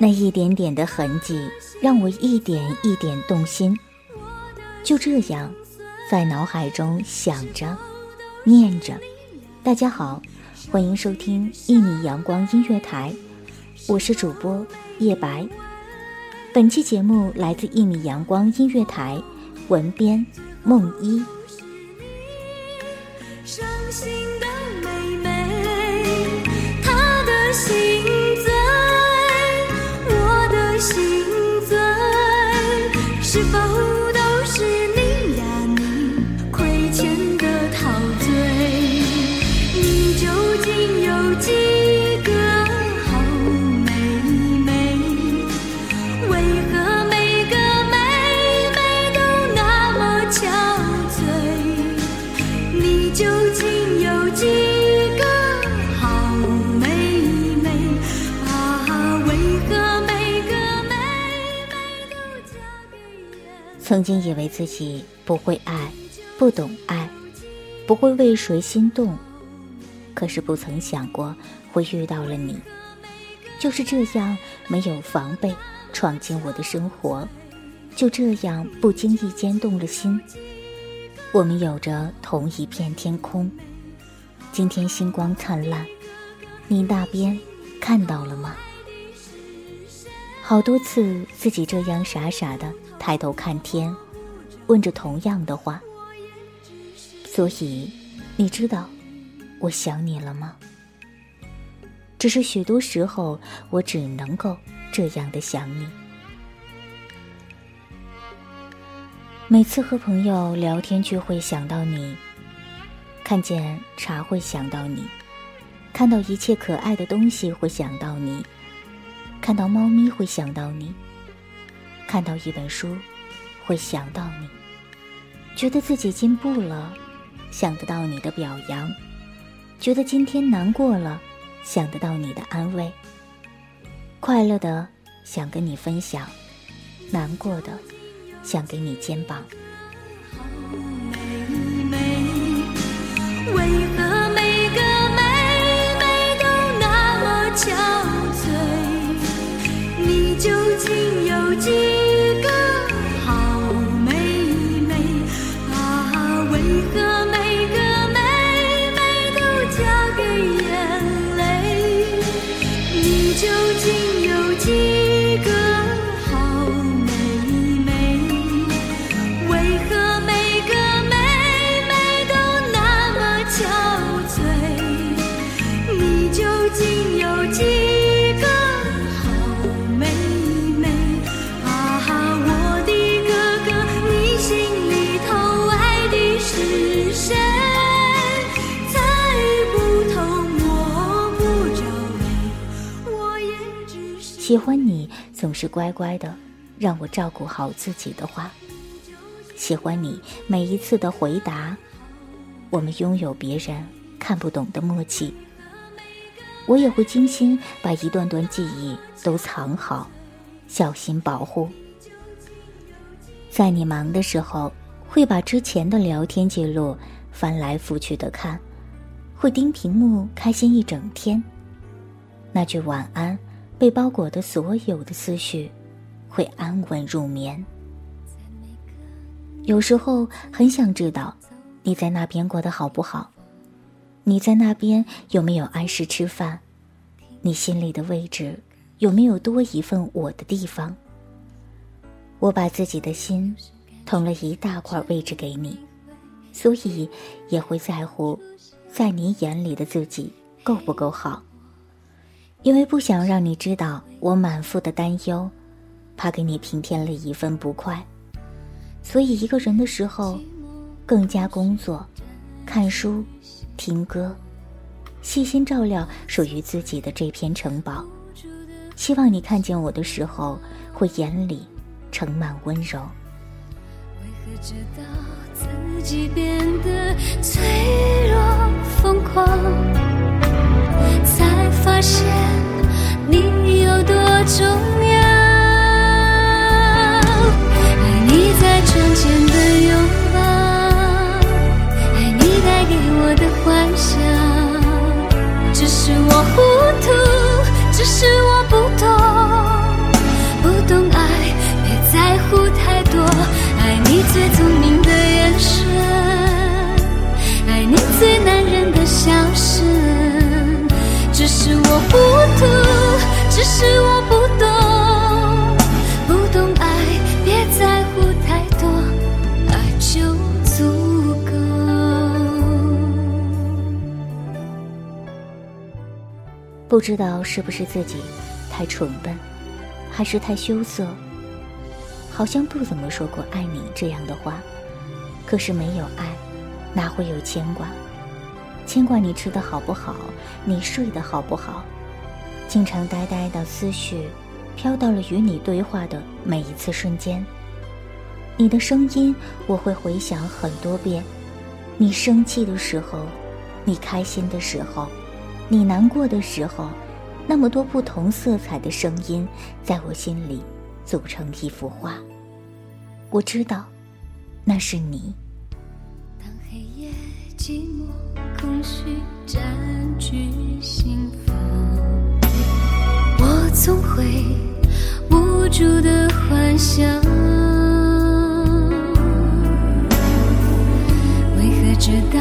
那一点点的痕迹，让我一点一点动心。就这样，在脑海中想着、念着。大家好，欢迎收听一米阳光音乐台，我是主播叶白。本期节目来自一米阳光音乐台，文编梦一。伤心曾经以为自己不会爱，不懂爱，不会为谁心动，可是不曾想过会遇到了你。就是这样没有防备闯进我的生活，就这样不经意间动了心。我们有着同一片天空，今天星光灿烂，你那边看到了吗？好多次自己这样傻傻的抬头看天，问着同样的话。所以，你知道我想你了吗？只是许多时候，我只能够这样的想你。每次和朋友聊天聚会，想到你；看见茶会想到你；看到一切可爱的东西会想到你；看到猫咪会想到你；看到一本书会想到你；觉得自己进步了，想得到你的表扬；觉得今天难过了，想得到你的安慰；快乐的想跟你分享，难过的想给你肩膀。为何每个妹妹都那么憔悴？你究竟有几喜欢你总是乖乖的，让我照顾好自己的话。喜欢你每一次的回答。我们拥有别人看不懂的默契。我也会精心把一段段记忆都藏好，小心保护。在你忙的时候，会把之前的聊天记录翻来覆去的看，会盯屏幕开心一整天。那句晚安，被包裹的所有的思绪，会安稳入眠。有时候很想知道，你在那边过得好不好？你在那边有没有按时吃饭？你心里的位置有没有多一份我的地方？我把自己的心腾了一大块位置给你，所以也会在乎，在你眼里的自己够不够好。因为不想让你知道我满腹的担忧，怕给你平添了一份不快，所以一个人的时候，更加工作、看书、听歌，细心照料属于自己的这片城堡。希望你看见我的时候，会眼里盛满温柔。为何知道自己变得脆弱疯狂，发现你有多重要？爱你在窗前的拥抱，爱你带给我的幻想。只是我糊涂，只是我不懂，不懂爱，别在乎太多。爱你最聪明的眼神，爱你最男人的笑声。是我糊涂，只是我不懂，不懂爱，别在乎太多，爱就足够。不知道是不是自己太蠢笨，还是太羞涩，好像不怎么说过“爱你”这样的话。可是没有爱，哪会有牵挂？牵挂你吃的好不好，你睡得好不好？经常呆呆的思绪，飘到了与你对话的每一次瞬间。你的声音我会回想很多遍。你生气的时候，你开心的时候，你难过的时候，那么多不同色彩的声音，在我心里组成一幅画。我知道，那是你。寂寞、空虚占据心房，我总会无助的幻想，为何直到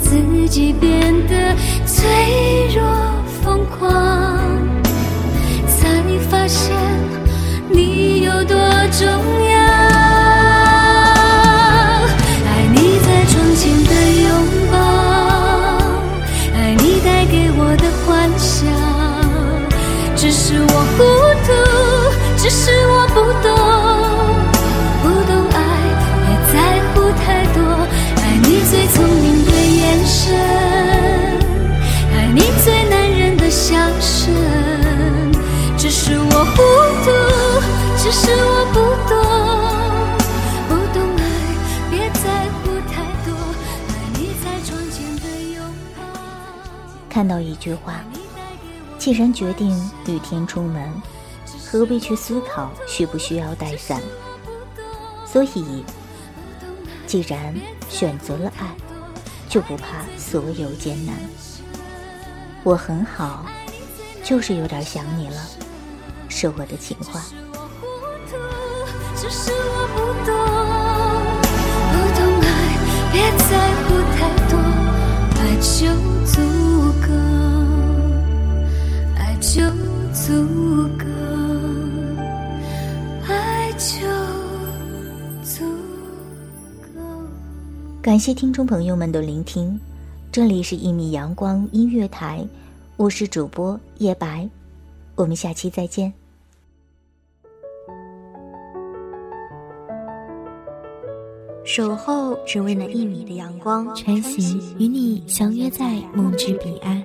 自己变得脆弱？的幻想。只是我糊涂，只是我不懂，不懂爱，别在乎太多。爱你最聪明的眼神，爱你最男人的笑声。只是我糊涂，只是我看到一句话：既然决定雨天出门，何必去思考需不需要带伞？所以，既然选择了爱，就不怕所有艰难。我很好，就是有点想你了，是我的情话。只是我不懂，不懂爱，别在乎太多，爱就就足够，爱就足够。感谢听众朋友们的聆听，这里是一米阳光音乐台，我是主播叶白，我们下期再见。守候只为那一米的阳光，穿行与你相约在梦之彼岸。